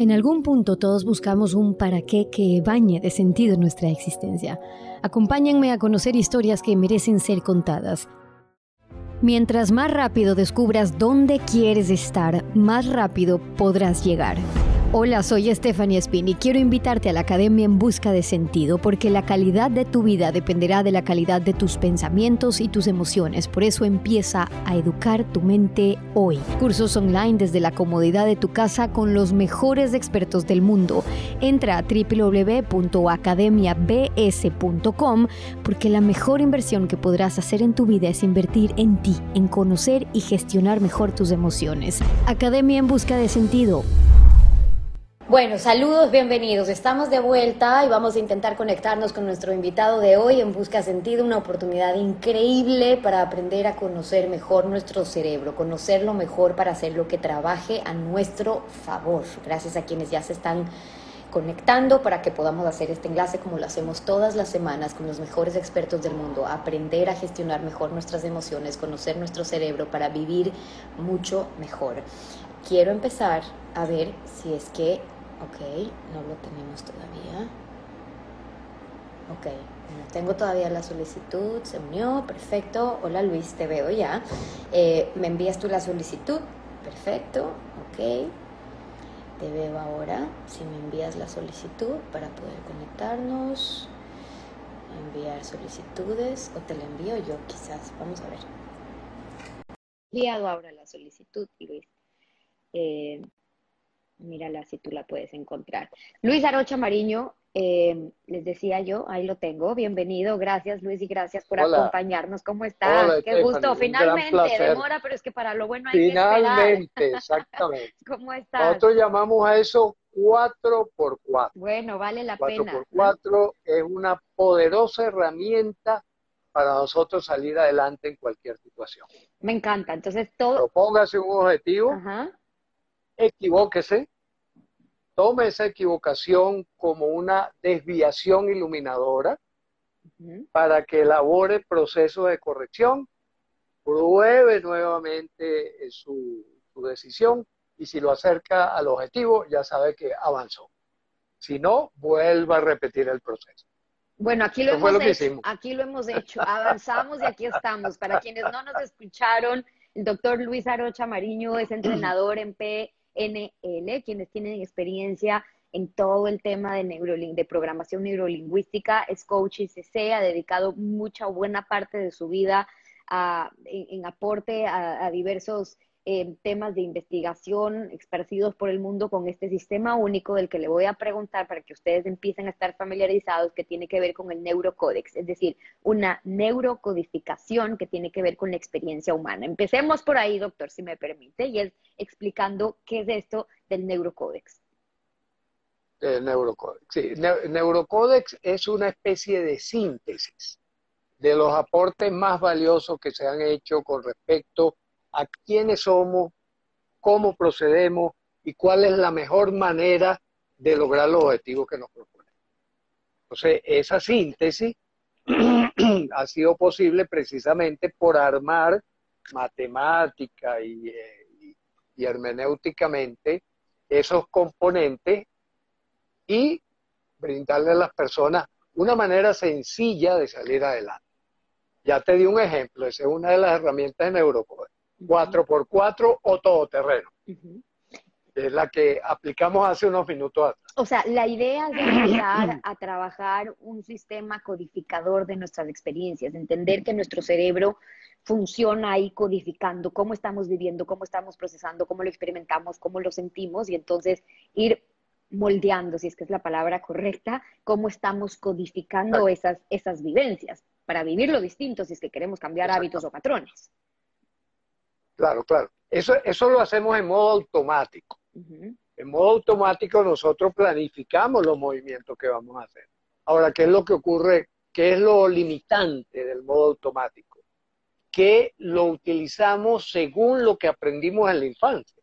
En algún punto todos buscamos un para qué que bañe de sentido nuestra existencia. Acompáñenme a conocer historias que merecen ser contadas. Mientras más rápido descubras dónde quieres estar, más rápido podrás llegar. Hola, soy Stephanie Spin y quiero invitarte a la Academia en Busca de Sentido porque la calidad de tu vida dependerá de la calidad de tus pensamientos y tus emociones. Por eso empieza a educar tu mente hoy. Cursos online desde la comodidad de tu casa con los mejores expertos del mundo. Entra a www.academiabs.com porque la mejor inversión que podrás hacer en tu vida es invertir en ti, en conocer y gestionar mejor tus emociones. Academia en Busca de Sentido. Bueno, saludos, bienvenidos. Estamos de vuelta y vamos a intentar conectarnos con nuestro invitado de hoy en Busca Sentido, una oportunidad increíble para aprender a conocer mejor nuestro cerebro, conocerlo mejor para hacer lo que trabaje a nuestro favor. Gracias a quienes ya se están conectando para que podamos hacer este enlace como lo hacemos todas las semanas con los mejores expertos del mundo, aprender a gestionar mejor nuestras emociones, conocer nuestro cerebro para vivir mucho mejor. Quiero empezar a ver si es que Ok, no lo tenemos todavía. Ok, no tengo todavía la solicitud, se unió, perfecto. Hola Luis, te veo ya. Eh, ¿Me envías tú la solicitud? Perfecto, ok. Te veo ahora. Si me envías la solicitud para poder conectarnos, enviar solicitudes o te la envío yo quizás. Vamos a ver. Enviado ahora la solicitud, Luis. Eh, mírala si tú la puedes encontrar. Luis Arocha Mariño, eh, les decía yo, ahí lo tengo, bienvenido, gracias Luis y gracias por acompañarnos, ¿cómo estás? Qué gusto, finalmente, demora, pero es que para lo bueno hay finalmente, que esperar. exactamente. ¿Cómo estás? Nosotros llamamos a eso 4 por 4 Bueno, vale la pena. 4 por 4 es una poderosa herramienta para nosotros salir adelante en cualquier situación. Me encanta, entonces todo... Propóngase un objetivo. Ajá equivóquese, tome esa equivocación como una desviación iluminadora para que elabore proceso de corrección, pruebe nuevamente eh, su, decisión y si lo acerca al objetivo ya sabe que avanzó. Si no, vuelva a repetir el proceso. Bueno, aquí lo, hemos hecho, aquí lo hemos hecho, avanzamos y aquí estamos. Para quienes no nos escucharon, el doctor Luis Arocha Mariño es entrenador en P NL, quienes tienen experiencia en todo el tema de, programación neurolingüística, es coach y CC, ha dedicado mucha buena parte de su vida en, aporte a diversos temas de investigación esparcidos por el mundo con este sistema único del que le voy a preguntar para que ustedes empiecen a estar familiarizados que tiene que ver con el neurocódex, es decir, una neurocodificación que tiene que ver con la experiencia humana. Empecemos por ahí, doctor, si me permite, y es explicando qué es esto del neurocódex. El neurocódex, sí. neurocódex es una especie de síntesis de los aportes más valiosos que se han hecho con respecto a quiénes somos, cómo procedemos y cuál es la mejor manera de lograr los objetivos que nos proponemos. Entonces, esa síntesis ha sido posible precisamente por armar matemática y, eh, y hermenéuticamente esos componentes y brindarle a las personas una manera sencilla de salir adelante. Ya te di un ejemplo, esa es una de las herramientas de Neurocode. 4x4 o todoterreno. Es la que aplicamos hace unos minutos atrás. O sea, la idea es empezar a trabajar un sistema codificador de nuestras experiencias, entender que nuestro cerebro funciona ahí codificando cómo estamos viviendo, cómo estamos procesando, cómo lo experimentamos, cómo lo sentimos y entonces ir moldeando, si es que es la palabra correcta, cómo estamos codificando esas, esas vivencias para vivirlo distinto si es que queremos cambiar hábitos o patrones. Claro, claro. Eso, eso lo hacemos en modo automático. En modo automático nosotros planificamos los movimientos que vamos a hacer. Ahora, ¿qué es lo que ocurre? ¿Qué es lo limitante del modo automático? Que lo utilizamos según lo que aprendimos en la infancia.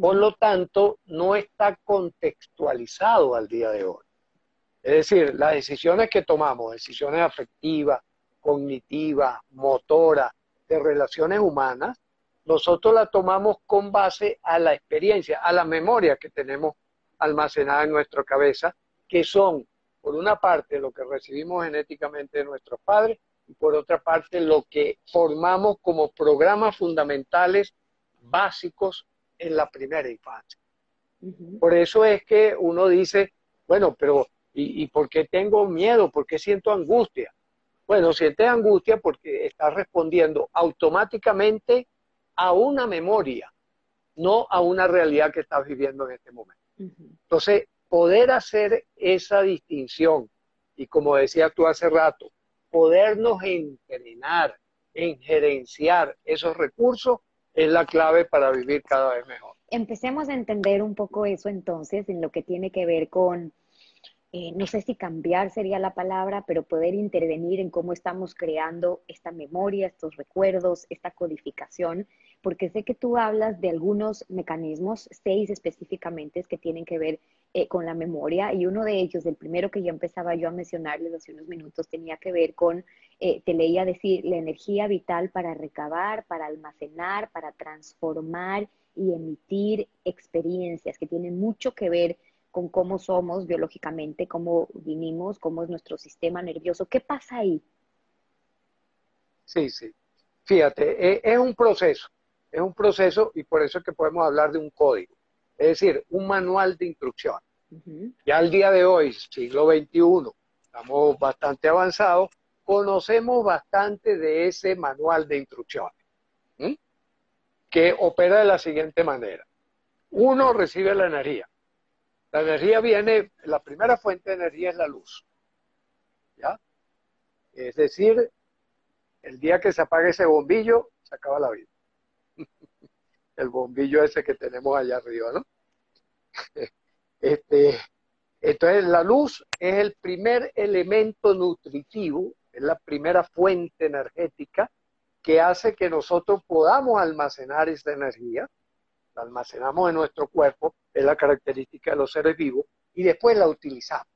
Por lo tanto, no está contextualizado al día de hoy. Es decir, las decisiones que tomamos, decisiones afectivas, cognitivas, motoras, de relaciones humanas, nosotros la tomamos con base a la experiencia, a la memoria que tenemos almacenadas en nuestra cabeza, que son, por una parte, lo que recibimos genéticamente de nuestros padres y por otra parte, lo que formamos como programas fundamentales básicos en la primera infancia. Por eso es que uno dice, bueno, pero ¿y, por qué tengo miedo? ¿Por qué siento angustia? Bueno, sientes angustia porque estás respondiendo automáticamente a una memoria, no a una realidad que estás viviendo en este momento. Entonces, poder hacer esa distinción y como decía tú hace rato, podernos entrenar en gerenciar esos recursos es la clave para vivir cada vez mejor. Empecemos a entender un poco eso entonces en lo que tiene que ver con, eh, no sé si cambiar sería la palabra, pero poder intervenir en cómo estamos creando esta memoria, estos recuerdos, esta codificación, porque sé que tú hablas de algunos mecanismos, seis específicamente, que tienen que ver eh, con la memoria y uno de ellos, el primero que ya empezaba yo a mencionarles hace unos minutos, tenía que ver con, eh, te leía decir, la energía vital para recabar, para almacenar, para transformar y emitir experiencias que tienen mucho que ver con cómo somos biológicamente, cómo vinimos, cómo es nuestro sistema nervioso. ¿Qué pasa ahí? Sí, sí. Fíjate, e, es un proceso, es un proceso y por eso es que podemos hablar de un código es decir, un manual de instrucción. Ya al día de hoy, siglo XXI, estamos bastante avanzados, conocemos bastante de ese manual de instrucciones, que opera de la siguiente manera. Uno recibe la energía. La energía viene, la primera fuente de energía es la luz. ¿Ya? Es decir, el día que se apague ese bombillo, se acaba la vida. el bombillo ese que tenemos allá arriba, ¿no? Este, entonces, la luz es el primer elemento nutritivo, es la primera fuente energética que hace que nosotros podamos almacenar esa energía, la almacenamos en nuestro cuerpo, es la característica de los seres vivos, y después la utilizamos.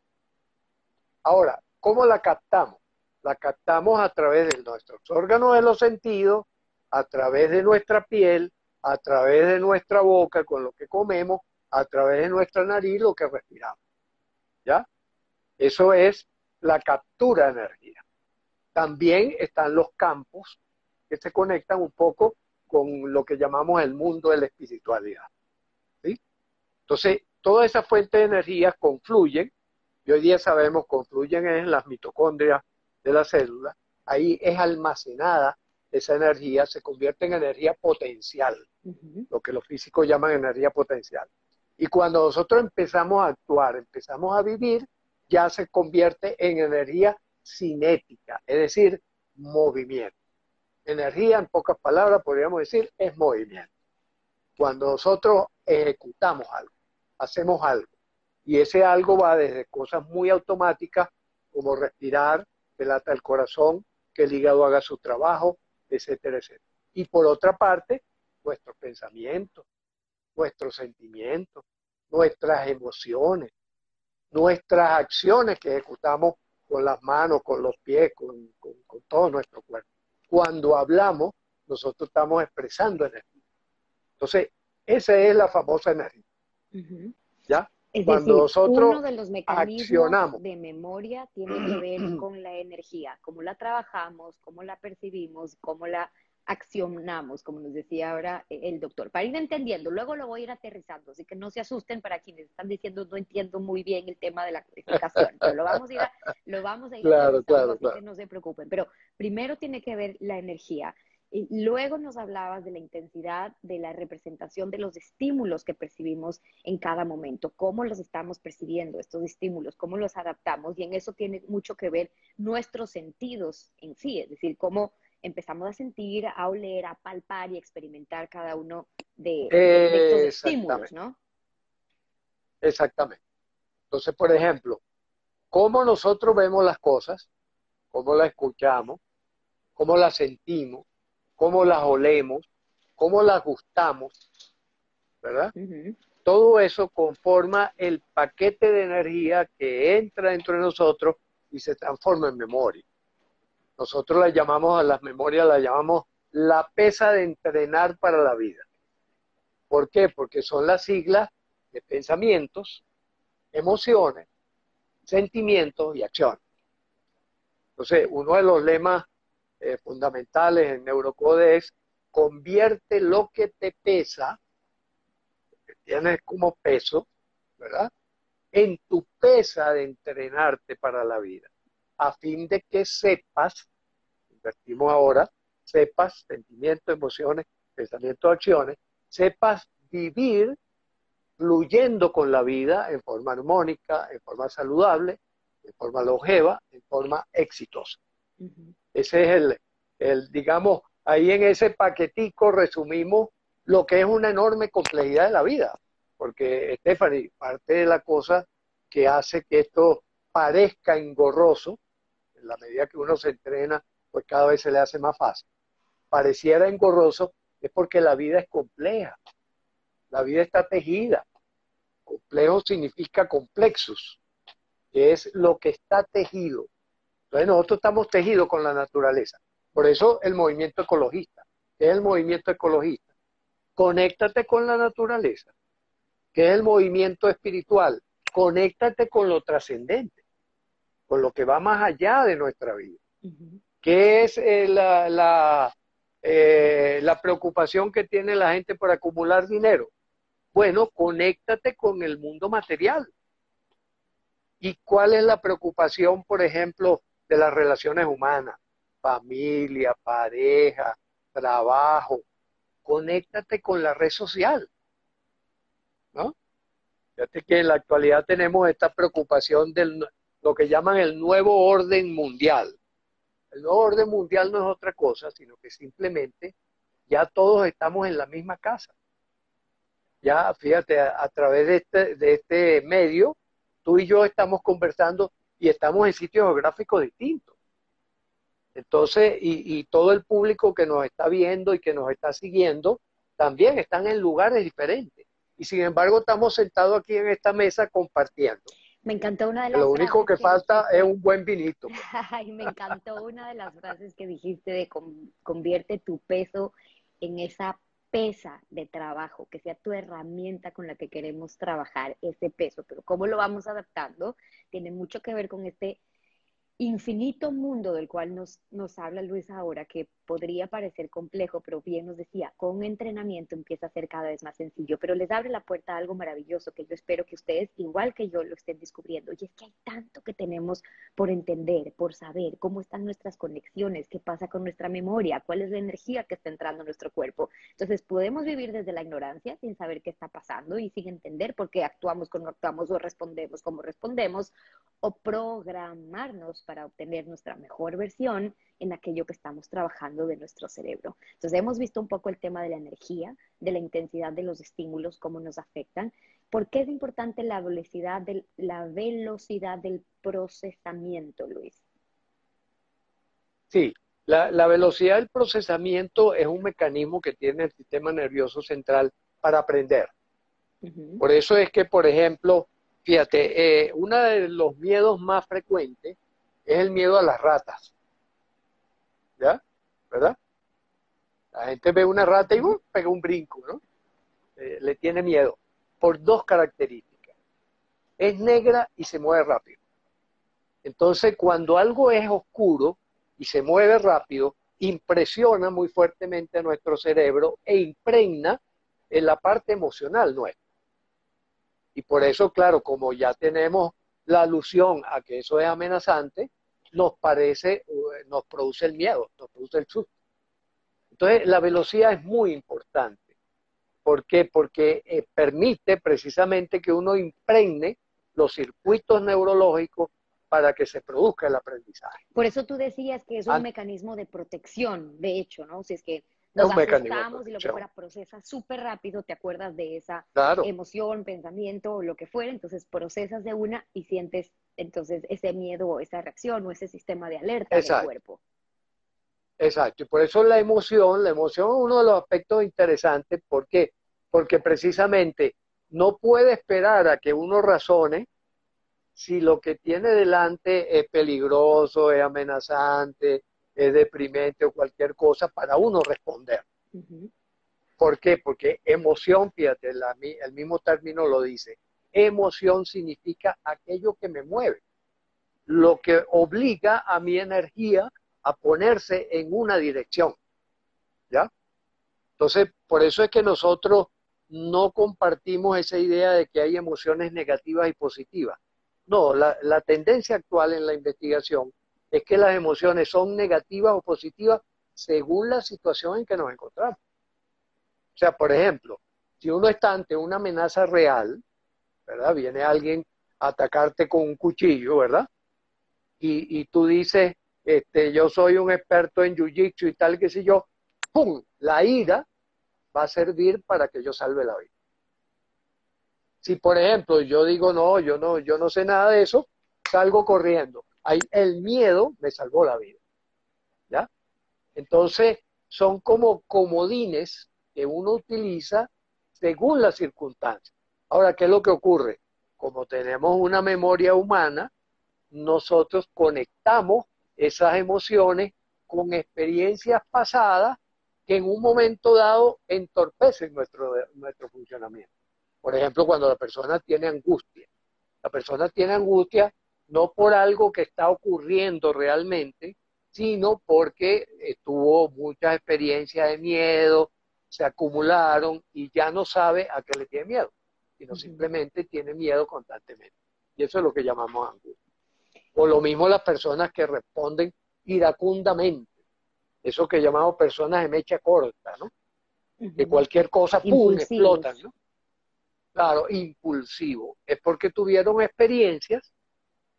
Ahora, ¿cómo la captamos? La captamos a través de nuestros órganos de los sentidos, a través de nuestra piel, a través de nuestra boca con lo que comemos a través de nuestra nariz lo que respiramos. ¿Ya? Eso es la captura de energía. También están los campos que se conectan un poco con lo que llamamos el mundo de la espiritualidad. ¿sí? Entonces, todas esas fuentes de energía confluyen, y hoy día sabemos confluyen en las mitocondrias de la célula, ahí es almacenada esa energía, se convierte en energía potencial, lo que los físicos llaman energía potencial. Y cuando nosotros empezamos a actuar, empezamos a vivir, ya se convierte en energía cinética, es decir, movimiento. Energía, en pocas palabras, podríamos decir, es movimiento. Cuando nosotros ejecutamos algo, hacemos algo, y ese algo va desde cosas muy automáticas como respirar, que lata el corazón, que el hígado haga su trabajo, etcétera, etcétera. Y por otra parte, nuestros pensamientos, nuestros sentimientos, nuestras emociones, nuestras acciones que ejecutamos con las manos, con los pies, con, todo nuestro cuerpo. Cuando hablamos, nosotros estamos expresando energía. Entonces, esa es la famosa energía. ¿Ya? Cuando nosotros uno de los mecanismos de memoria tiene que ver con la energía, cómo la trabajamos, cómo la percibimos, cómo la accionamos, como nos decía ahora eh, el doctor, para ir entendiendo. Luego lo voy a ir aterrizando, así que no se asusten para quienes están diciendo no entiendo muy bien el tema de la codificación, pero lo vamos a ir, lo vamos a ir claro, claro, así que no se preocupen. Pero primero tiene que ver la energía. Y luego nos hablabas de la intensidad, de la representación de los estímulos que percibimos en cada momento, cómo los estamos percibiendo, estos estímulos, cómo los adaptamos, y en eso tiene mucho que ver nuestros sentidos en sí, es decir, cómo empezamos a sentir, a oler, a palpar y experimentar cada uno de, estos estímulos, ¿no? Exactamente. Entonces, por ejemplo, cómo nosotros vemos las cosas, cómo las escuchamos, cómo las sentimos, cómo las olemos, cómo las gustamos, ¿verdad? Todo eso conforma el paquete de energía que entra dentro de nosotros y se transforma en memoria. Nosotros la llamamos a las memorias, la llamamos la pesa de entrenar para la vida. ¿Por qué? Porque son las siglas de pensamientos, emociones, sentimientos y acciones. Entonces, uno de los lemas eh, fundamentales en Neurocode es convierte lo que te pesa, que tienes como peso, ¿verdad? En tu pesa de entrenarte para la vida, a fin de que sepas, invertimos ahora, sepas sentimientos, emociones, pensamientos, acciones, sepas vivir fluyendo con la vida en forma armónica, en forma saludable, en forma longeva, en forma exitosa. Ese es el, el, digamos, ahí en ese paquetico resumimos lo que es una enorme complejidad de la vida. Porque, Stephanie, parte de la cosa que hace que esto parezca engorroso, la medida que uno se entrena, pues cada vez se le hace más fácil. Pareciera engorroso, es porque la vida es compleja. La vida está tejida. Complejo significa complexos, que es lo que está tejido. Entonces nosotros estamos tejidos con la naturaleza. Por eso el movimiento ecologista. ¿Qué es el movimiento ecologista? Conéctate con la naturaleza. ¿Qué es el movimiento espiritual? Conéctate con lo trascendente, con lo que va más allá de nuestra vida. ¿Qué es eh, la, la, eh, la preocupación que tiene la gente por acumular dinero? Bueno, conéctate con el mundo material. ¿Y cuál es la preocupación, por ejemplo, de las relaciones humanas? Familia, pareja, trabajo. Conéctate con la red social. ¿No? Fíjate que en la actualidad tenemos esta preocupación de lo que llaman el nuevo orden mundial. El nuevo orden mundial no es otra cosa, sino que simplemente ya todos estamos en la misma casa ya fíjate, a, través de este, de este medio, tú y yo estamos conversando y estamos en sitios geográficos distintos. Entonces, y, todo el público que nos está viendo y que nos está siguiendo, también están en lugares diferentes. Y sin embargo, estamos sentados aquí en esta mesa compartiendo. Me encantó una de las Lo único que, falta es un buen vinito. Ay, me encantó una de las frases que dijiste de convierte tu peso en esa pesa de trabajo, que sea tu herramienta con la que queremos trabajar ese peso, pero cómo lo vamos adaptando tiene mucho que ver con este infinito mundo del cual nos, nos habla Luis ahora, que podría parecer complejo, pero bien nos decía, con entrenamiento empieza a ser cada vez más sencillo, pero les abre la puerta a algo maravilloso que yo espero que ustedes, igual que yo, lo estén descubriendo. Y es que hay tanto que tenemos por entender, por saber cómo están nuestras conexiones, qué pasa con nuestra memoria, cuál es la energía que está entrando en nuestro cuerpo. Entonces, podemos vivir desde la ignorancia sin saber qué está pasando y sin entender por qué actuamos como actuamos o respondemos como respondemos, o programarnos para obtener nuestra mejor versión en aquello que estamos trabajando de nuestro cerebro. Entonces hemos visto un poco el tema de la energía, de la intensidad de los estímulos, cómo nos afectan. ¿Por qué es importante la velocidad del, la velocidad del procesamiento, Luis? Sí, la, la velocidad del procesamiento es un mecanismo que tiene el sistema nervioso central para aprender. Por eso es que, por ejemplo, fíjate, eh, uno de los miedos más frecuentes es el miedo a las ratas. ¿Ya? ¿Verdad? La gente ve una rata y uh, pega un brinco, ¿no? Eh, le tiene miedo por dos características. Es negra y se mueve rápido. Entonces, cuando algo es oscuro y se mueve rápido, impresiona muy fuertemente a nuestro cerebro e impregna en la parte emocional nuestra. Y por eso, claro, como ya tenemos la alusión a que eso es amenazante, nos parece, nos produce el miedo, nos produce el susto. Entonces, la velocidad es muy importante. ¿Por qué? Porque eh, permite precisamente que uno impregne los circuitos neurológicos para que se produzca el aprendizaje. Por eso tú decías que es un mecanismo de protección, de hecho, ¿no? Si es que nos asustamos y lo que fuera procesa súper rápido, te acuerdas de esa emoción, pensamiento lo que fuera, entonces procesas de una y sientes entonces ese miedo o esa reacción o ese sistema de alerta del cuerpo. Exacto, y por eso la emoción, la emoción es uno de los aspectos interesantes, ¿por qué? Porque precisamente no puede esperar a que uno razone si lo que tiene delante es peligroso, es amenazante, es deprimente o cualquier cosa para uno responder. ¿Por qué? Porque emoción, fíjate, el mismo término lo dice, emoción significa aquello que me mueve, lo que obliga a mi energía a ponerse en una dirección. ¿Ya? Entonces, por eso es que nosotros no compartimos esa idea de que hay emociones negativas y positivas. No, la, tendencia actual en la investigación es que las emociones son negativas o positivas según la situación en que nos encontramos. O sea, por ejemplo, si uno está ante una amenaza real, ¿verdad? Viene alguien a atacarte con un cuchillo, ¿verdad? Y, y tú dices, este, yo soy un experto en jiu-jitsu y tal, qué sé yo, ¡pum! La ira va a servir para que yo salve la vida. Si, por ejemplo, yo digo, no, yo no, yo no sé nada de eso, salgo corriendo. Ahí, el miedo me salvó la vida. ¿Ya? Entonces, son como comodines que uno utiliza según las circunstancias. Ahora, ¿qué es lo que ocurre? Como tenemos una memoria humana, nosotros conectamos esas emociones con experiencias pasadas que en un momento dado entorpecen nuestro, nuestro funcionamiento. Por ejemplo, cuando la persona tiene angustia. La persona tiene angustia no por algo que está ocurriendo realmente, sino porque tuvo muchas experiencias de miedo, se acumularon y ya no sabe a qué le tiene miedo, sino simplemente tiene miedo constantemente. Y eso es lo que llamamos angustia. O lo mismo las personas que responden iracundamente eso que llamamos personas de mecha corta, ¿no? De cualquier cosa, ¡pum!, explotan, ¿no? Claro, impulsivo. Es porque tuvieron experiencias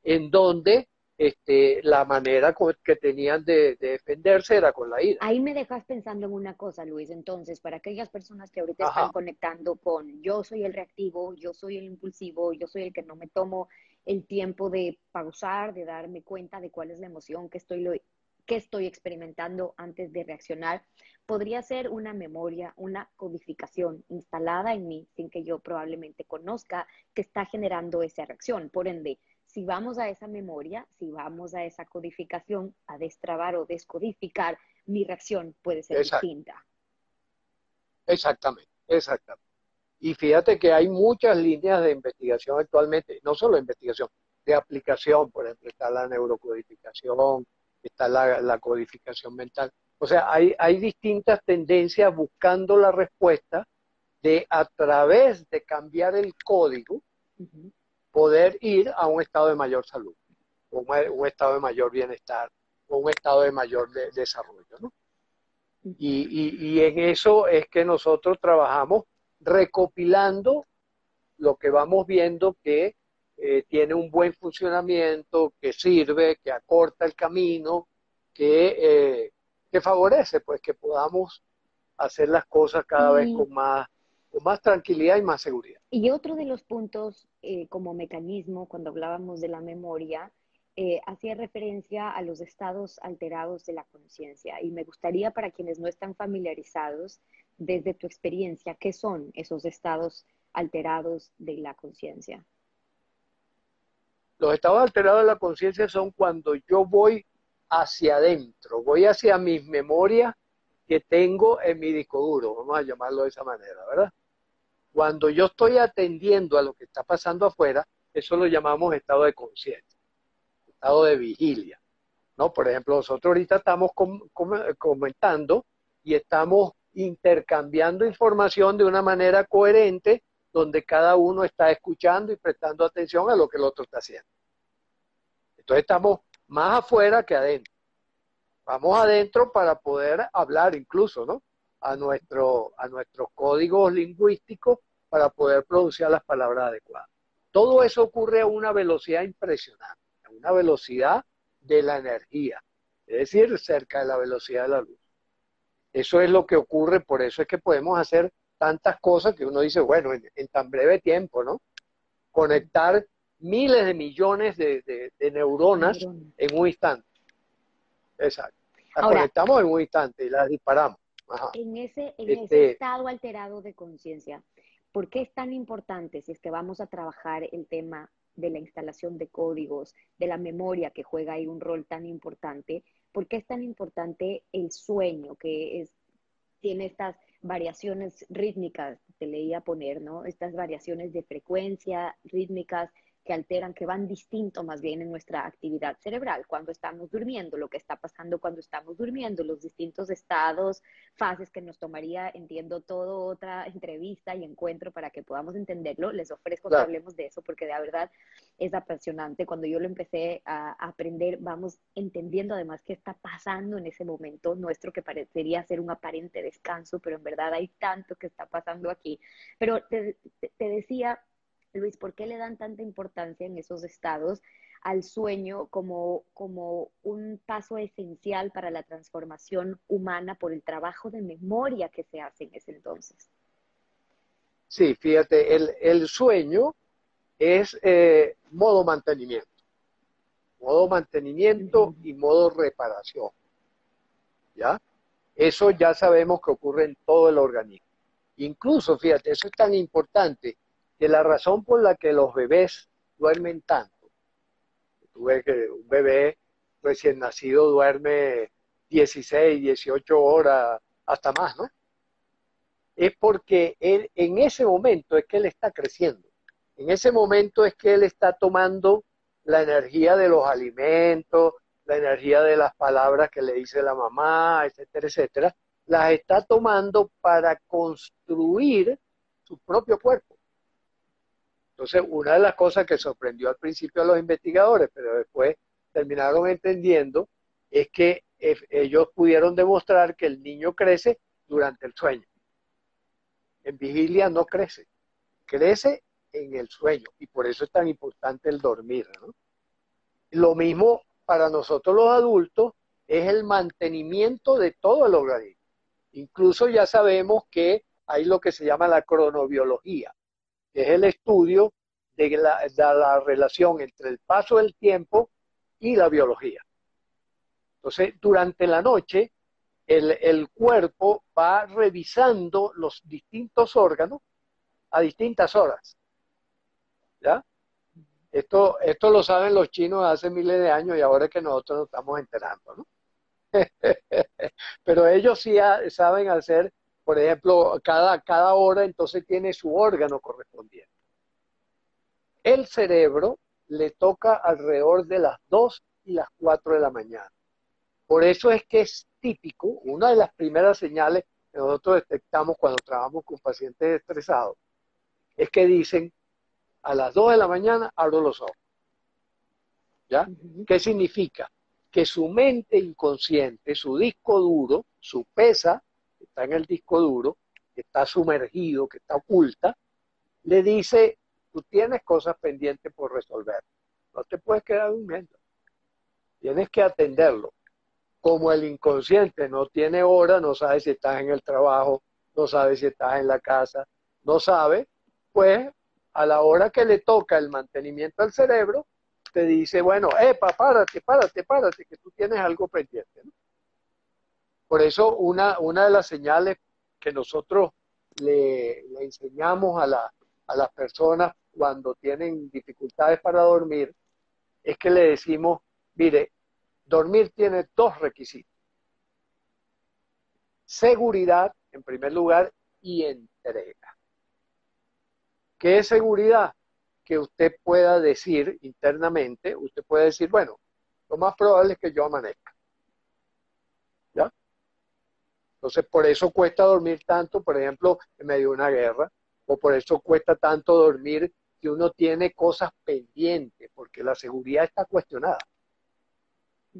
en donde este, la manera que tenían de, defenderse era con la ira. Ahí me dejas pensando en una cosa, Luis. Entonces, para aquellas personas que ahorita están conectando con yo soy el reactivo, yo soy el impulsivo, yo soy el que no me tomo el tiempo de pausar, de darme cuenta de cuál es la emoción que estoy qué estoy experimentando antes de reaccionar, podría ser una memoria, una codificación instalada en mí sin que yo probablemente conozca que está generando esa reacción. Por ende, si vamos a esa memoria, si vamos a esa codificación, a destrabar o descodificar, mi reacción puede ser distinta. Exactamente, exactamente. Y fíjate que hay muchas líneas de investigación actualmente, no solo investigación, de aplicación, por ejemplo, está la neurocodificación, está la, codificación mental. O sea, hay, hay distintas tendencias buscando la respuesta de a través de cambiar el código, poder ir a un estado de mayor salud, o un, estado de mayor bienestar, o un estado de mayor desarrollo. ¿no? Y, y, en eso es que nosotros trabajamos recopilando lo que vamos viendo que eh, tiene un buen funcionamiento, que sirve, que acorta el camino, que, eh, que favorece pues que podamos hacer las cosas cada vez con más, con más tranquilidad y más seguridad. Y otro de los puntos eh, como mecanismo, cuando hablábamos de la memoria, hacía referencia a los estados alterados de la conciencia. Y me gustaría para quienes no están familiarizados, desde tu experiencia, ¿qué son esos estados alterados de la conciencia? Los estados alterados de la conciencia son cuando yo voy hacia adentro, voy hacia mis memorias que tengo en mi disco duro, vamos a llamarlo de esa manera, ¿verdad? Cuando yo estoy atendiendo a lo que está pasando afuera, eso lo llamamos estado de conciencia, estado de vigilia, ¿no? Por ejemplo, nosotros ahorita estamos comentando y estamos intercambiando información de una manera coherente donde cada uno está escuchando y prestando atención a lo que el otro está haciendo. Entonces estamos más afuera que adentro. Vamos adentro para poder hablar incluso, ¿no? A, nuestro, a nuestros códigos lingüísticos para poder producir las palabras adecuadas. Todo eso ocurre a una velocidad impresionante, a una velocidad de la energía, es decir, cerca de la velocidad de la luz. Eso es lo que ocurre, por eso es que podemos hacer tantas cosas que uno dice, bueno, en, tan breve tiempo, ¿no? Conectar miles de millones de, neuronas en un instante. Exacto. Las conectamos en un instante y las disparamos. En, ese, en ese este estado alterado de conciencia, ¿por qué es tan importante si es que vamos a trabajar el tema de la instalación de códigos, de la memoria que juega ahí un rol tan importante? ¿Por qué es tan importante el sueño que es, tiene estas variaciones rítmicas te leía poner, ¿no? Estas variaciones de frecuencia, rítmicas, que alteran, que van distinto más bien en nuestra actividad cerebral cuando estamos durmiendo, lo que está pasando cuando estamos durmiendo, los distintos estados, fases que nos tomaría, entiendo, todo otra entrevista y encuentro para que podamos entenderlo. Les ofrezco que hablemos de eso porque de verdad es apasionante. Cuando yo lo empecé a aprender, vamos entendiendo además qué está pasando en ese momento nuestro que parecería ser un aparente descanso, pero en verdad hay tanto que está pasando aquí. Pero te, te decía Luis, ¿por qué le dan tanta importancia en esos estados al sueño como, como un paso esencial para la transformación humana por el trabajo de memoria que se hace en ese entonces? Sí, fíjate, el, sueño es eh, modo mantenimiento, modo mantenimiento y modo reparación. ¿Ya? Eso ya sabemos que ocurre en todo el organismo. Incluso, fíjate, eso es tan importante que la razón por la que los bebés duermen tanto, tú ves que un bebé recién nacido duerme 16, 18 horas, hasta más, ¿no? Es porque él, en ese momento es que él está creciendo. En ese momento es que él está tomando la energía de los alimentos, la energía de las palabras que le dice la mamá, etcétera, etcétera, las está tomando para construir su propio cuerpo. Entonces, una de las cosas que sorprendió al principio a los investigadores, pero después terminaron entendiendo, es que ellos pudieron demostrar que el niño crece durante el sueño. En vigilia no crece, crece en el sueño y por eso es tan importante el dormir. Lo mismo para nosotros los adultos es el mantenimiento de todo el organismo. Incluso ya sabemos que hay lo que se llama la cronobiología es el estudio de la, relación entre el paso del tiempo y la biología. Entonces, durante la noche, el, cuerpo va revisando los distintos órganos a distintas horas. ¿Ya? Esto, esto lo saben los chinos hace miles de años y ahora es que nosotros nos estamos enterando, ¿no? Pero ellos sí saben hacer por ejemplo, cada, cada hora entonces tiene su órgano correspondiente. El cerebro le toca alrededor de las 2 y las 4 de la mañana. Por eso es que es típico, una de las primeras señales que nosotros detectamos cuando trabajamos con pacientes estresados, es que dicen, a las 2 de la mañana abro los ojos. ¿Ya? ¿Qué significa? Que su mente inconsciente, su disco duro, su pesa, está en el disco duro, que está sumergido, que está oculta, le dice, tú tienes cosas pendientes por resolver. No te puedes quedar durmiendo. Tienes que atenderlo. Como el inconsciente no tiene hora, no sabe si estás en el trabajo, no sabe si estás en la casa, no sabe, pues a la hora que le toca el mantenimiento al cerebro, te dice, bueno, epa, párate, párate, párate, que tú tienes algo pendiente. Por eso una, una de las señales que nosotros le, enseñamos a, la, a las personas cuando tienen dificultades para dormir es que le decimos, mire, dormir tiene dos requisitos. Seguridad, en primer lugar, y entrega. ¿Qué es seguridad? Que usted pueda decir internamente, usted puede decir, bueno, lo más probable es que yo amanezca. Entonces, por eso cuesta dormir tanto, por ejemplo, en medio de una guerra, o por eso cuesta tanto dormir si uno tiene cosas pendientes, porque la seguridad está cuestionada.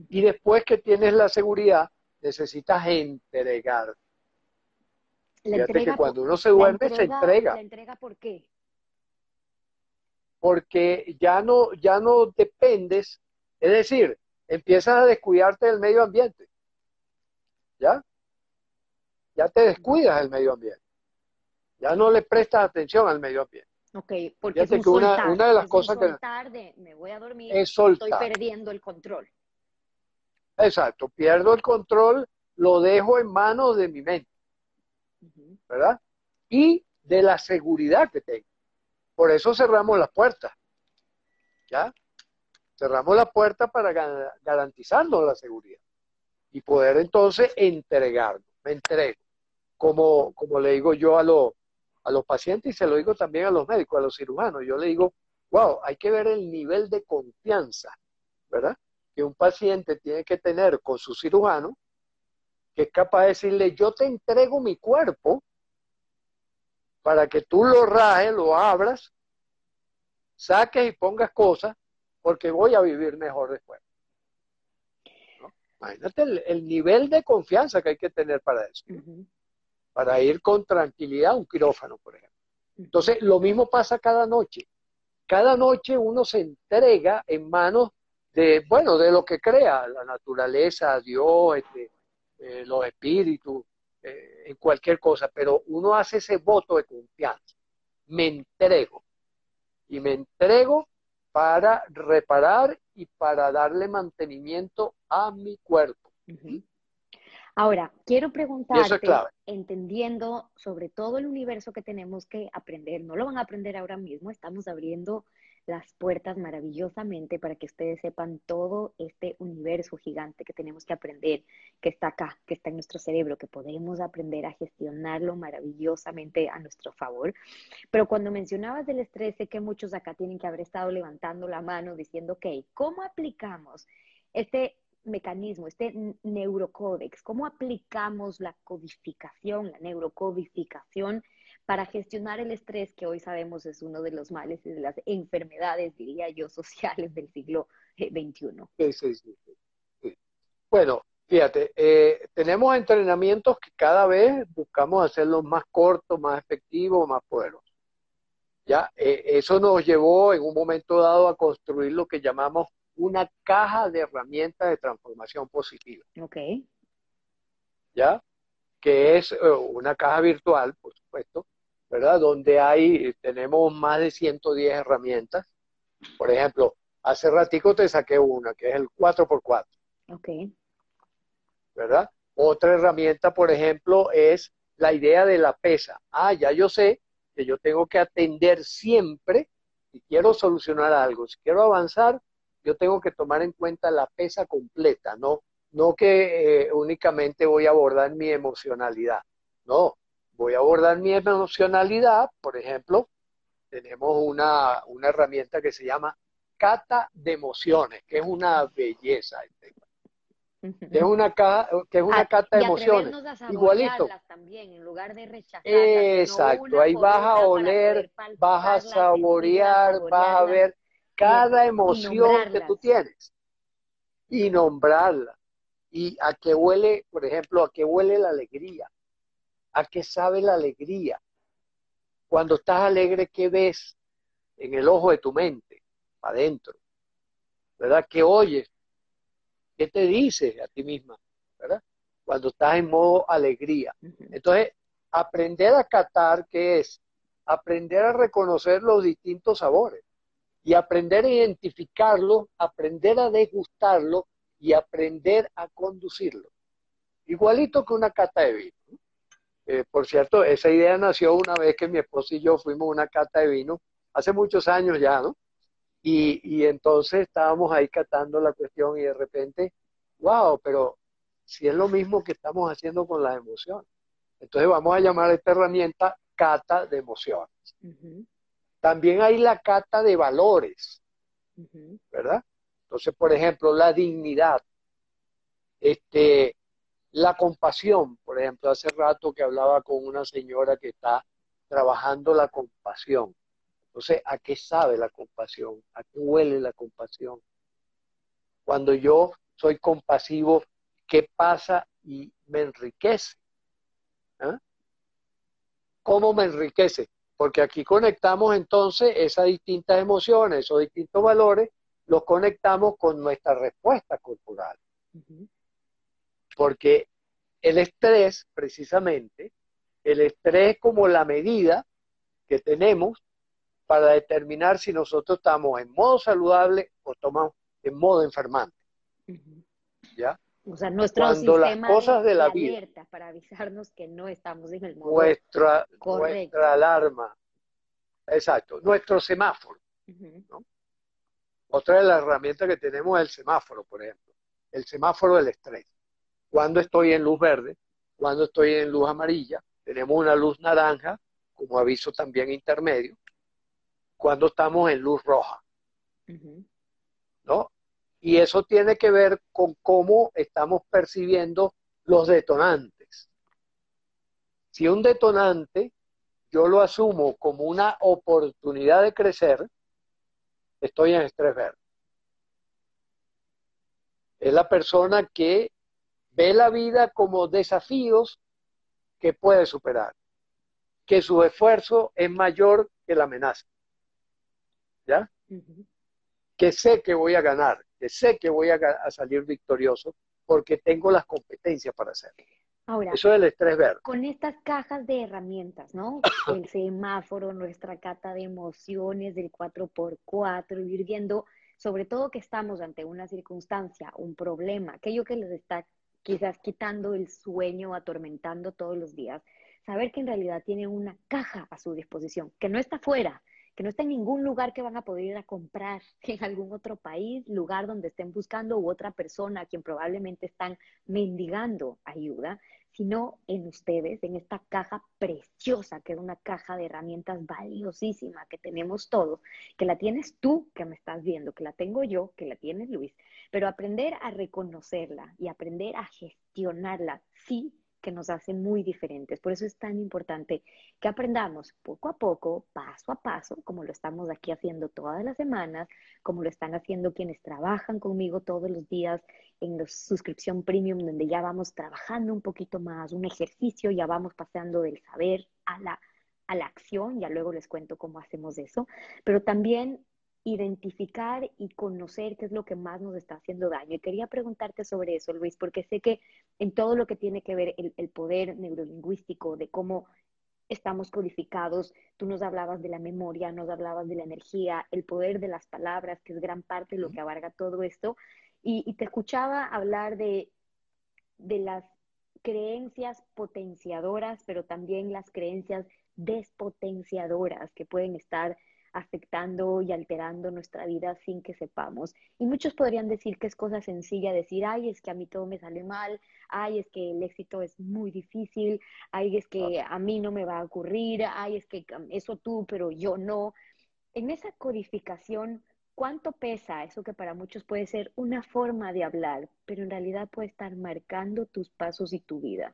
Y después que tienes la seguridad, necesitas entregar. Fíjate que cuando uno se duerme, se entrega. ¿La entrega por qué? Porque ya no, ya no dependes, es decir, empiezas a descuidarte del medio ambiente. ¿Ya? Ya te descuidas del medio ambiente. Ya no le prestas atención al medio ambiente. Ok, porque es que una, de las cosas que... me voy a dormir, estoy perdiendo el control. Exacto, pierdo el control, lo dejo en manos de mi mente, ¿verdad? Y de la seguridad que tengo. Por eso cerramos las puertas, ¿ya? Cerramos la puerta para garantizarnos la seguridad y poder entonces entregarnos. Me entrego como, como le digo yo a, a los pacientes y se lo digo también a los médicos, a los cirujanos. Yo le digo, wow, hay que ver el nivel de confianza, ¿verdad? Que un paciente tiene que tener con su cirujano, que es capaz de decirle, yo te entrego mi cuerpo para que tú lo rajes, lo abras, saques y pongas cosas, porque voy a vivir mejor después. Imagínate el, nivel de confianza que hay que tener para eso. Para ir con tranquilidad a un quirófano, por ejemplo. Entonces, lo mismo pasa cada noche. Cada noche uno se entrega en manos de, bueno, de lo que crea, la naturaleza, Dios, este, eh, los espíritus, eh, en cualquier cosa, pero uno hace ese voto de confianza. Me entrego. Y me entrego para reparar y para darle mantenimiento a mi cuerpo. Ahora, quiero preguntarte, entendiendo sobre todo el universo que tenemos que aprender, no lo van a aprender ahora mismo, estamos abriendo las puertas maravillosamente para que ustedes sepan todo este universo gigante que tenemos que aprender, que está acá, que está en nuestro cerebro, que podemos aprender a gestionarlo maravillosamente a nuestro favor. Pero cuando mencionabas del estrés, sé que muchos acá tienen que haber estado levantando la mano diciendo, ok, ¿cómo aplicamos este mecanismo, este neurocódex? ¿Cómo aplicamos la codificación, la neurocodificación? para gestionar el estrés, que hoy sabemos es uno de los males y de las enfermedades, diría yo, sociales del siglo XXI. Sí, sí, sí. Bueno, fíjate, eh, tenemos entrenamientos que cada vez buscamos hacerlos más cortos, más efectivos, más poderosos. Ya, eh, eso nos llevó en un momento dado a construir lo que llamamos una caja de herramientas de transformación positiva. Ok. ¿Ya? Que es eh, una caja virtual, por supuesto, ¿verdad? Donde hay, tenemos más de 110 herramientas. Por ejemplo, hace ratico te saqué una, que es el 4x4. Ok. ¿Verdad? Otra herramienta, por ejemplo, es la idea de la pesa. Ah, ya yo sé que yo tengo que atender siempre, si quiero solucionar algo, si quiero avanzar, yo tengo que tomar en cuenta la pesa completa, no, no que eh, únicamente voy a abordar mi emocionalidad. No, voy a abordar mi emocionalidad, por ejemplo, tenemos una, herramienta que se llama cata de emociones, que es una belleza. Que es una, que es una ah, cata de emociones. Igualito. También, en lugar de rechazar. Exacto, ahí vas a oler, vas a saborear, vas a ver cada emoción que tú tienes y nombrarla. Y a qué huele, por ejemplo, a qué huele la alegría, ¿A qué sabe la alegría? Cuando estás alegre, ¿qué ves en el ojo de tu mente, adentro? ¿Verdad? ¿Qué oyes? ¿Qué te dices a ti misma? ¿Verdad? Cuando estás en modo alegría. Entonces, aprender a catar, ¿qué es? Aprender a reconocer los distintos sabores y aprender a identificarlos, aprender a degustarlos y aprender a conducirlo. Igualito que una cata de vino. Eh, por cierto, esa idea nació una vez que mi esposo y yo fuimos a una cata de vino, hace muchos años ya, ¿no? Y, y entonces estábamos ahí catando la cuestión y de repente, wow, pero si es lo mismo que estamos haciendo con las emociones. Entonces vamos a llamar a esta herramienta cata de emociones. También hay la cata de valores, ¿verdad? Entonces, por ejemplo, la dignidad. Este, la compasión, por ejemplo, hace rato que hablaba con una señora que está trabajando la compasión. Entonces, ¿a qué sabe la compasión? ¿A qué huele la compasión? Cuando yo soy compasivo, ¿qué pasa y me enriquece? ¿Ah? ¿Cómo me enriquece? Porque aquí conectamos entonces esas distintas emociones, esos distintos valores, los conectamos con nuestra respuesta corporal. Porque el estrés, precisamente, el estrés es como la medida que tenemos para determinar si nosotros estamos en modo saludable o estamos en modo enfermante. ¿Ya? O sea, nuestro sistema cosas de, la alerta para avisarnos que no estamos en el modo nuestra, Nuestra alarma. Exacto. Nuestro semáforo. Otra de las herramientas que tenemos es el semáforo, por ejemplo. El semáforo del estrés cuando estoy en luz verde, cuando estoy en luz amarilla, tenemos una luz naranja como aviso también intermedio, cuando estamos en luz roja. ¿No? Y eso tiene que ver con cómo estamos percibiendo los detonantes. Si un detonante yo lo asumo como una oportunidad de crecer, estoy en estrés verde. Es la persona que ve la vida como desafíos que puede superar, que su esfuerzo es mayor que la amenaza. ¿Ya? Que sé que voy a ganar, que sé que voy a, salir victorioso porque tengo las competencias para hacerlo. Ahora, Eso es el estrés verde. Con estas cajas de herramientas, ¿no? El semáforo, nuestra cata de emociones del 4x4, ir viendo, sobre todo que estamos ante una circunstancia, un problema, aquello que les está quizás quitando el sueño, atormentando todos los días, saber que en realidad tiene una caja a su disposición, que no está fuera, que no está en ningún lugar que van a poder ir a comprar en algún otro país, lugar donde estén buscando u otra persona a quien probablemente están mendigando ayuda, sino en ustedes, en esta caja preciosa, que es una caja de herramientas valiosísima que tenemos todos, que la tienes tú, que me estás viendo, que la tengo yo, que la tienes Luis, pero aprender a reconocerla y aprender a gestionarla, sí que nos hace muy diferentes. Por eso es tan importante que aprendamos poco a poco, paso a paso, como lo estamos aquí haciendo todas las semanas, como lo están haciendo quienes trabajan conmigo todos los días en la suscripción premium, donde ya vamos trabajando un poquito más, un ejercicio, ya vamos pasando del saber a la, a la acción, ya luego les cuento cómo hacemos eso, pero también identificar y conocer qué es lo que más nos está haciendo daño. Y quería preguntarte sobre eso, Luis, porque sé que en todo lo que tiene que ver el, poder neurolingüístico, de cómo estamos codificados, tú nos hablabas de la memoria, nos hablabas de la energía, el poder de las palabras, que es gran parte de lo que abarca todo esto. Y, te escuchaba hablar de, de las creencias potenciadoras, pero también las creencias despotenciadoras que pueden estar afectando y alterando nuestra vida sin que sepamos. Y muchos podrían decir que es cosa sencilla decir, ay, es que a mí todo me sale mal, ay, es que el éxito es muy difícil, ay, es que a mí no me va a ocurrir, ay, es que eso tú, pero yo no. En esa codificación, ¿cuánto pesa eso que para muchos puede ser una forma de hablar, pero en realidad puede estar marcando tus pasos y tu vida?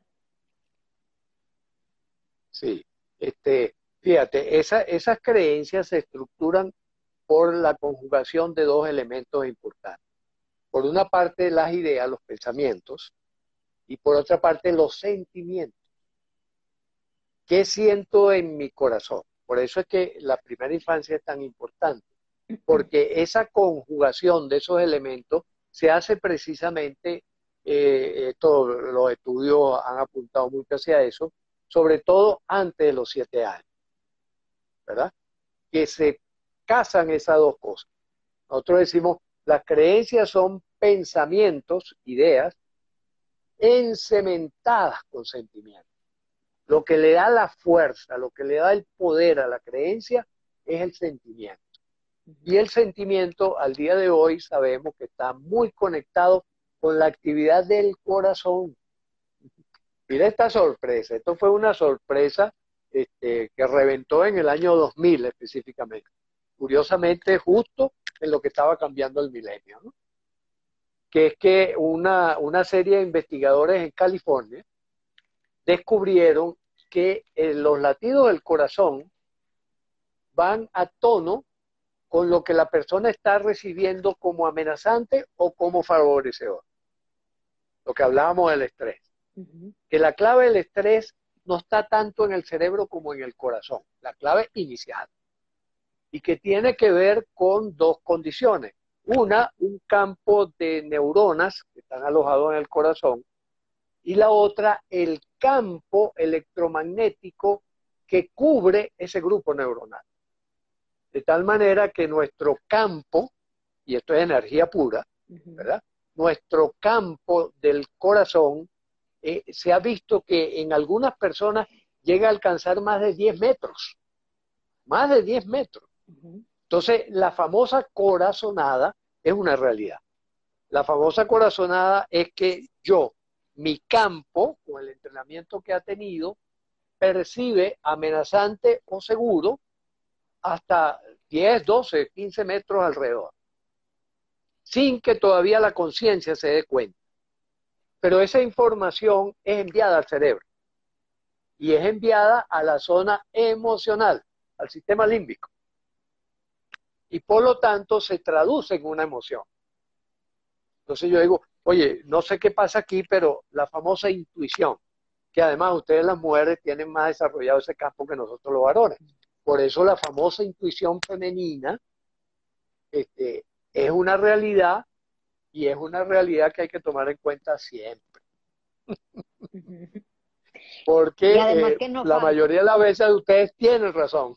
Sí, este, Fíjate, esas creencias se estructuran por la conjugación de dos elementos importantes. Por una parte, las ideas, los pensamientos, y por otra parte, los sentimientos. ¿Qué siento en mi corazón? Por eso es que la primera infancia es tan importante, porque esa conjugación de esos elementos se hace precisamente, eh, todos los estudios han apuntado mucho hacia eso, sobre todo antes de los siete años. ¿Verdad? Que se casan esas dos cosas. Nosotros decimos, las creencias son pensamientos, ideas, encementadas con sentimientos. Lo que le da la fuerza, lo que le da el poder a la creencia es el sentimiento. Y el sentimiento al día de hoy sabemos que está muy conectado con la actividad del corazón. Mira esta sorpresa, esto fue una sorpresa este, que reventó en el año 2000 específicamente. Curiosamente, justo en lo que estaba cambiando el milenio, que es que una, una serie de investigadores en California descubrieron que eh, los latidos del corazón van a tono con lo que la persona está recibiendo como amenazante o como favorecedor. Lo que hablábamos del estrés. Que la clave del estrés no está tanto en el cerebro como en el corazón, la clave inicial, y que tiene que ver con dos condiciones. Una, un campo de neuronas que están alojados en el corazón, y la otra, el campo electromagnético que cubre ese grupo neuronal. De tal manera que nuestro campo, y esto es energía pura, ¿verdad? Nuestro campo del corazón eh, se ha visto que en algunas personas llega a alcanzar más de 10 metros, más de 10 metros. Entonces, la famosa corazonada es una realidad. La famosa corazonada es que yo, mi campo, con el entrenamiento que ha tenido, percibe amenazante o seguro hasta 10, 12, 15 metros alrededor, sin que todavía la conciencia se dé cuenta. Pero esa información es enviada al cerebro y es enviada a la zona emocional, al sistema límbico. Y por lo tanto se traduce en una emoción. Entonces yo digo, oye, no sé qué pasa aquí, pero la famosa intuición, que además ustedes las mujeres tienen más desarrollado ese campo que nosotros los varones. Por eso la famosa intuición femenina este, es una realidad y es una realidad que hay que tomar en cuenta siempre. Porque eh, la mayoría de las veces ustedes tienen razón.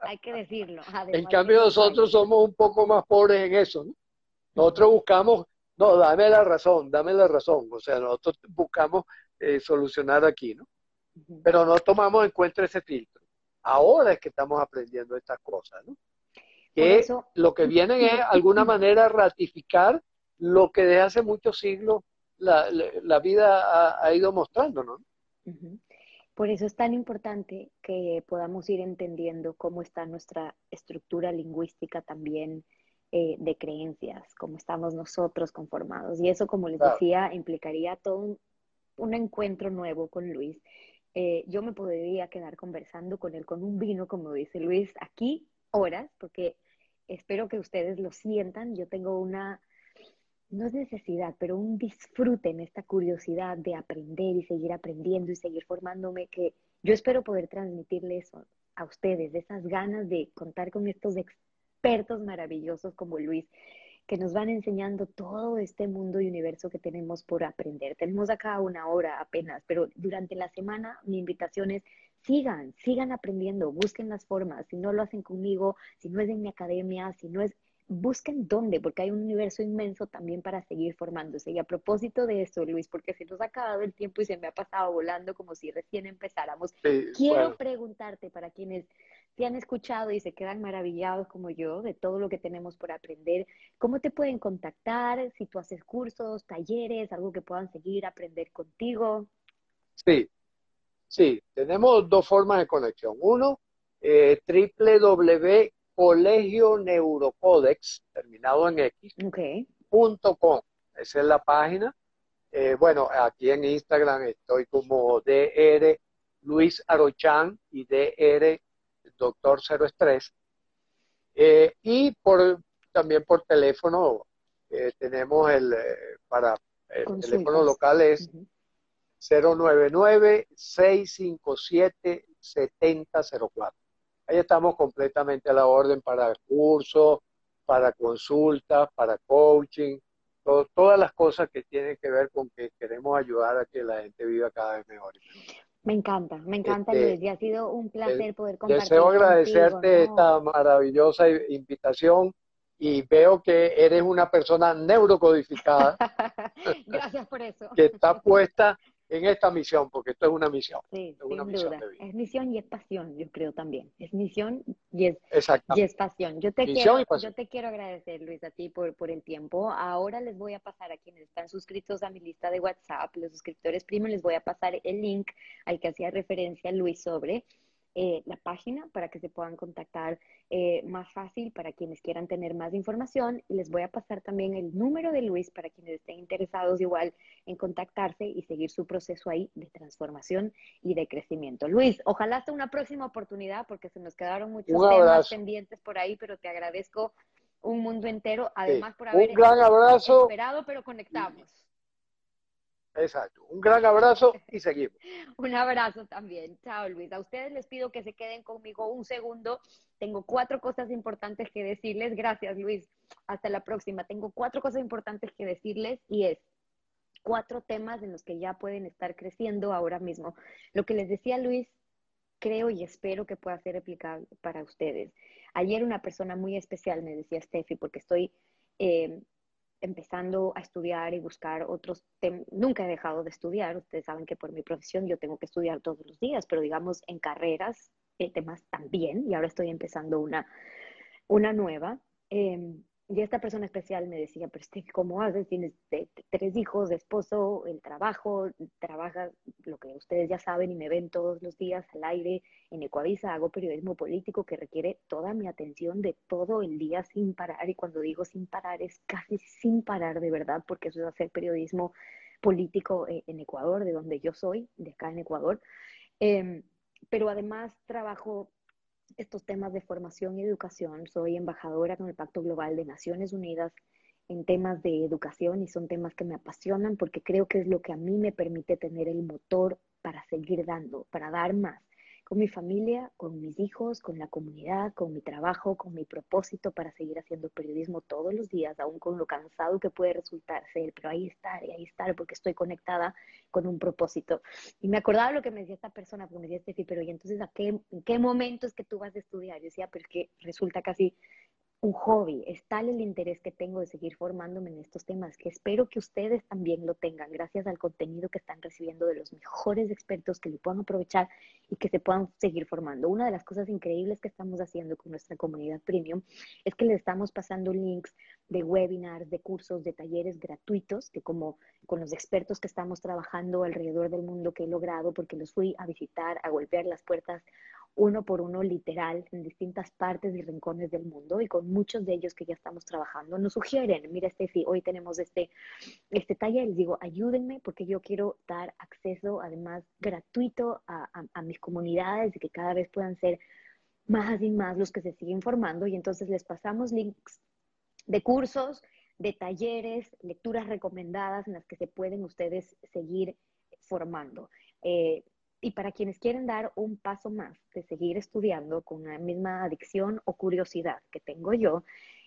Hay que decirlo. en cambio nosotros somos un poco más pobres en eso. Nosotros buscamos, no, dame la razón, dame la razón. O sea, nosotros buscamos eh, solucionar aquí, ¿no? Pero no tomamos en cuenta ese filtro. Ahora es que estamos aprendiendo estas cosas, ¿no? Que lo que viene es, de alguna manera, ratificar lo que desde hace muchos siglos la, la, vida ha, ido mostrando, ¿no? Por eso es tan importante que podamos ir entendiendo cómo está nuestra estructura lingüística también eh, de creencias, cómo estamos nosotros conformados. Y eso, como les decía, implicaría todo un, un encuentro nuevo con Luis. Eh, yo me podría quedar conversando con él con un vino, como dice Luis, aquí horas, porque espero que ustedes lo sientan. Yo tengo una, no es necesidad, pero un disfrute en esta curiosidad de aprender y seguir aprendiendo y seguir formándome, que yo espero poder transmitirle eso a ustedes, de esas ganas de contar con estos expertos maravillosos como Luis, que nos van enseñando todo este mundo y universo que tenemos por aprender. Tenemos acá una hora apenas, pero durante la semana mi invitación es sigan, sigan aprendiendo, busquen las formas. Si no lo hacen conmigo, si no es en mi academia, si no es busquen dónde, porque hay un universo inmenso también para seguir formándose. Y a propósito de eso, Luis, porque se nos ha acabado el tiempo y se me ha pasado volando como si recién empezáramos, quiero preguntarte para quienes te han escuchado y se quedan maravillados como yo de todo lo que tenemos por aprender, ¿cómo te pueden contactar? Si tú haces cursos, talleres, algo que puedan seguir, aprender contigo. Sí, sí, tenemos dos formas de conexión. Uno, eh, www Colegio Neurocodex, terminado en X, punto com. Esa es la página. Eh, bueno, aquí en Instagram estoy como DR Luis Arochan y DR Doctor Cero Estrés. Eh, y por, también por teléfono eh, tenemos el, para el teléfono local es 099-657-7004. Ahí estamos completamente a la orden para cursos, para consultas, para coaching, todas las cosas que tienen que ver con que queremos ayudar a que la gente viva cada vez mejor. Me encanta, me encanta este, Luis, y ha sido un placer poder compartir. Deseo agradecerte esta maravillosa invitación y veo que eres una persona neurocodificada. Gracias por eso. que está puesta en esta misión, porque esto es una misión. Sí, es una misión Es misión y es pasión, yo creo también. Es misión y es, y es pasión. Yo te, quiero, yo te quiero agradecer, Luis, a ti por, por el tiempo. Ahora les voy a pasar a quienes están suscritos a mi lista de WhatsApp, los suscriptores primos, les voy a pasar el link al que hacía referencia Luis sobre eh, la página para que se puedan contactar eh, más fácil para quienes quieran tener más información. Y les voy a pasar también el número de Luis para quienes estén interesados igual en contactarse y seguir su proceso ahí de transformación y de crecimiento. Luis, ojalá hasta una próxima oportunidad porque se nos quedaron muchos temas pendientes por ahí, pero te agradezco un mundo entero, además por haber un gran abrazo. esperado, pero conectamos. Exacto. Un gran abrazo y seguimos. un abrazo también. Chao, Luis. A ustedes les pido que se queden conmigo un segundo. Tengo cuatro cosas importantes que decirles. Gracias, Luis. Hasta la próxima. Tengo cuatro cosas importantes que decirles y es cuatro temas en los que ya pueden estar creciendo ahora mismo. Lo que les decía Luis, creo y espero que pueda ser aplicable para ustedes. Ayer una persona muy especial me decía, Steffi, porque estoy... Eh, empezando a estudiar y buscar otros temas. Nunca he dejado de estudiar. Ustedes saben que por mi profesión yo tengo que estudiar todos los días, pero digamos en carreras, eh, temas también. Y ahora estoy empezando una, una nueva. Em, y esta persona especial me decía, pero este, ¿cómo haces? Tienes tres hijos, esposo, el trabajo, trabajas lo que ustedes ya saben y me ven todos los días al aire en Ecuavisa, hago periodismo político que requiere toda mi atención de todo el día sin parar y cuando digo sin parar es casi sin parar de verdad porque eso es hacer periodismo político eh, en Ecuador, de donde yo soy, de acá en Ecuador. Em, pero además trabajo estos temas de formación y educación. Soy embajadora con el Pacto Global de Naciones Unidas en temas de educación y son temas que me apasionan porque creo que es lo que a mí me permite tener el motor para seguir dando, para dar más con mi familia, con mis hijos, con la comunidad, con mi trabajo, con mi propósito para seguir haciendo periodismo todos los días, aún con lo cansado que puede resultar ser, pero ahí estar y ahí estar porque estoy conectada con un propósito. Y me acordaba lo que me decía esta persona, porque me decía Steffi, pero ¿y entonces a qué, en qué momento es que tú vas a estudiar? Yo decía, porque resulta casi un hobby, es tal el interés que tengo de seguir formándome en estos temas que espero que ustedes también lo tengan gracias al contenido que están recibiendo de los mejores expertos que lo puedan aprovechar y que se puedan seguir formando. Una de las cosas increíbles que estamos haciendo con nuestra comunidad premium es que les estamos pasando links de webinars, de cursos, de talleres gratuitos, que como con los expertos que estamos trabajando alrededor del mundo que he logrado porque los fui a visitar, a golpear las puertas uno por uno literal en distintas partes y rincones del mundo y con muchos de ellos que ya estamos trabajando nos sugieren, mira Steffi, hoy tenemos este, este taller, les digo, ayúdenme porque yo quiero dar acceso además gratuito a, a mis comunidades y que cada vez puedan ser más y más los que se siguen formando y entonces les pasamos links de cursos, de talleres, lecturas recomendadas en las que se pueden ustedes seguir formando. Eh, y para quienes quieren dar un paso más de seguir estudiando con la misma adicción o curiosidad que tengo yo,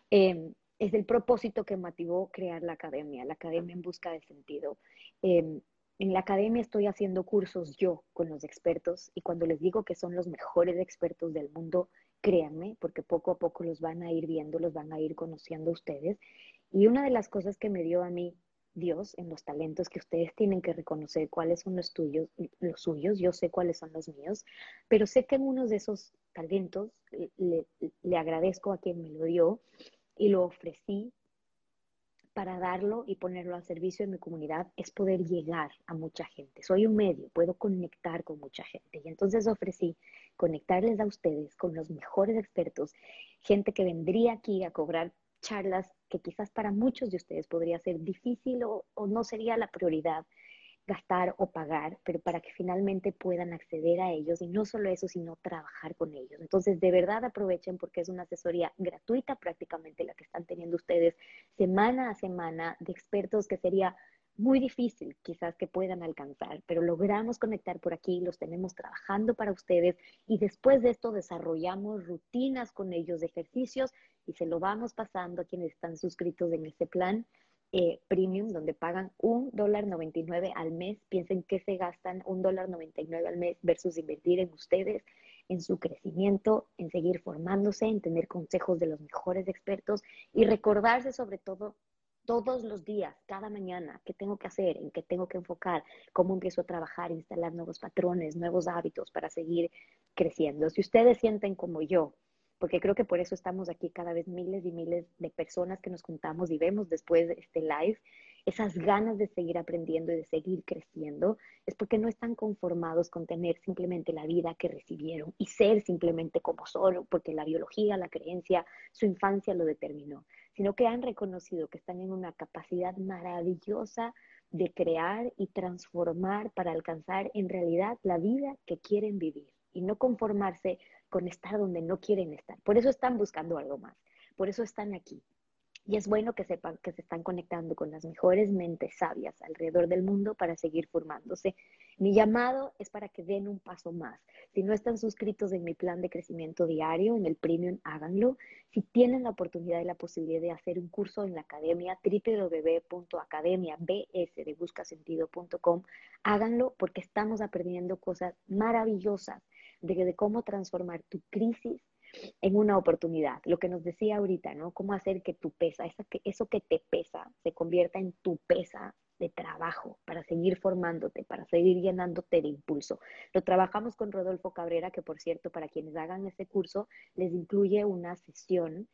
em, es el propósito que motivó crear la academia, la academia en busca de sentido. Em, en la academia estoy haciendo cursos yo con los expertos y cuando les digo que son los mejores expertos del mundo, créanme, porque poco a poco los van a ir viendo, los van a ir conociendo ustedes. Y una de las cosas que me dio a mí Dios en los talentos que ustedes tienen que reconocer cuáles son los tuyos, los suyos, yo sé cuáles son los míos, pero sé que en uno de esos talentos le, le agradezco a quien me lo dio y lo ofrecí para darlo y ponerlo al servicio de mi comunidad es poder llegar a mucha gente. Soy un medio, puedo conectar con mucha gente. Y entonces ofrecí conectarles a ustedes con los mejores expertos, gente que vendría aquí a cobrar charlas que quizás para muchos de ustedes podría ser difícil o, no sería la prioridad gastar o pagar, pero para que finalmente puedan acceder a ellos y no solo eso, sino trabajar con ellos. Entonces, de verdad aprovechen porque es una asesoría gratuita prácticamente la que están teniendo ustedes semana a semana de expertos que sería muy difícil quizás que puedan alcanzar, pero logramos conectar por aquí, los tenemos trabajando para ustedes y después de esto desarrollamos rutinas con ellos de ejercicios y se lo vamos pasando a quienes están suscritos en ese plan eh, premium donde pagan un dólar 99 al mes. Piensen que se gastan un dólar 99 al mes versus invertir en ustedes, en su crecimiento, en seguir formándose, en tener consejos de los mejores expertos y recordarse sobre todo todos los días, cada mañana, qué tengo que hacer, en qué tengo que enfocar, cómo empiezo a trabajar, instalar nuevos patrones, nuevos hábitos para seguir creciendo. Si ustedes sienten como yo, porque creo que por eso estamos aquí cada vez miles y miles de personas que nos juntamos y vemos después de este live, esas ganas de seguir aprendiendo y de seguir creciendo, es porque no están conformados con tener simplemente la vida que recibieron y ser simplemente como solo, porque la biología, la creencia, su infancia lo determinó, sino que han reconocido que están en una capacidad maravillosa de crear y transformar para alcanzar en realidad la vida que quieren vivir y no conformarse con estar donde no quieren estar. Por eso están buscando algo más, por eso están aquí. Y es bueno que sepan que se están conectando con las mejores mentes sabias alrededor del mundo para seguir formándose. Mi llamado es para que den un paso más. Si no están suscritos en mi plan de crecimiento diario, en el premium, háganlo. Si tienen la oportunidad y la posibilidad de hacer un curso en la academia, www.academiabsdebuscasentido.com, háganlo porque estamos aprendiendo cosas maravillosas de, cómo transformar tu crisis en una oportunidad. Lo que nos decía ahorita, ¿no? Cómo hacer que tu pesa, eso que, te pesa, se convierta en tu pesa de trabajo para seguir formándote, para seguir llenándote de impulso. Lo trabajamos con Rodolfo Cabrera, que por cierto, para quienes hagan ese curso, les incluye una sesión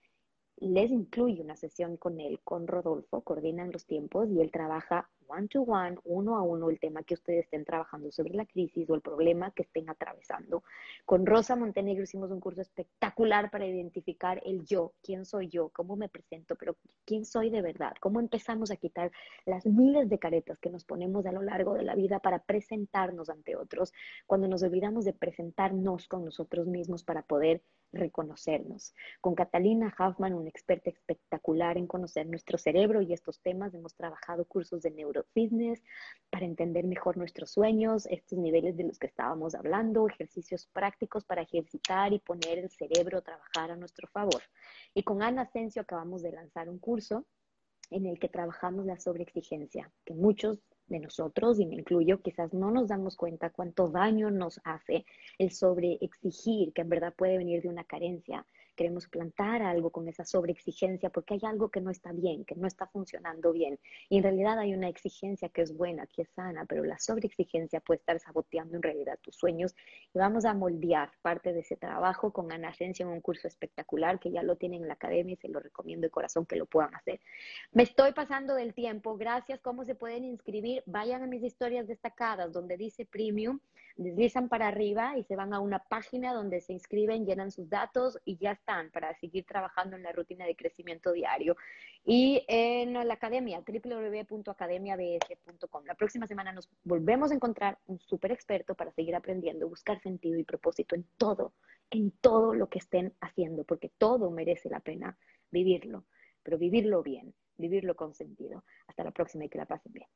les incluye una sesión con él, con Rodolfo, coordinan los tiempos y él trabaja one to one, uno a uno, el tema que ustedes estén trabajando sobre la crisis o el problema que estén atravesando. Con Rosa Montenegro hicimos un curso espectacular para identificar el yo, quién soy yo, cómo me presento, pero quién soy de verdad, cómo empezamos a quitar las miles de caretas que nos ponemos a lo largo de la vida para presentarnos ante otros, cuando nos olvidamos de presentarnos con nosotros mismos para poder reconocernos. Con Catalina Hoffman, una experta espectacular en conocer nuestro cerebro y estos temas, hemos trabajado cursos de neurofitness para entender mejor nuestros sueños, estos niveles de los que estábamos hablando, ejercicios prácticos para ejercitar y poner el cerebro a trabajar a nuestro favor. Y con Ana Asensio acabamos de lanzar un curso en el que trabajamos la sobreexigencia, que muchos de nosotros, y me incluyo, quizás no nos damos cuenta cuánto daño nos hace el sobreexigir, que en verdad puede venir de una carencia, queremos plantar algo con esa sobreexigencia porque hay algo que no está bien, que no está funcionando bien. Y en realidad hay una exigencia que es buena, que es sana, pero la sobreexigencia puede estar saboteando en realidad tus sueños. Y vamos a moldear parte de ese trabajo con Ana Asensio en un curso espectacular que ya lo tienen en la academia y se lo recomiendo de corazón que lo puedan hacer. Me estoy pasando del tiempo. Gracias. ¿Cómo se pueden inscribir? Vayan a mis historias destacadas donde dice premium, deslizan para arriba y se van a una página donde se inscriben, llenan sus datos y ya para seguir trabajando en la rutina de crecimiento diario. Y en la academia, www.academiabs.com. La próxima semana nos volvemos a encontrar un súper experto para seguir aprendiendo, buscar sentido y propósito en todo, en todo lo que estén haciendo, porque todo merece la pena vivirlo, pero vivirlo bien, vivirlo con sentido. Hasta la próxima y que la pasen bien.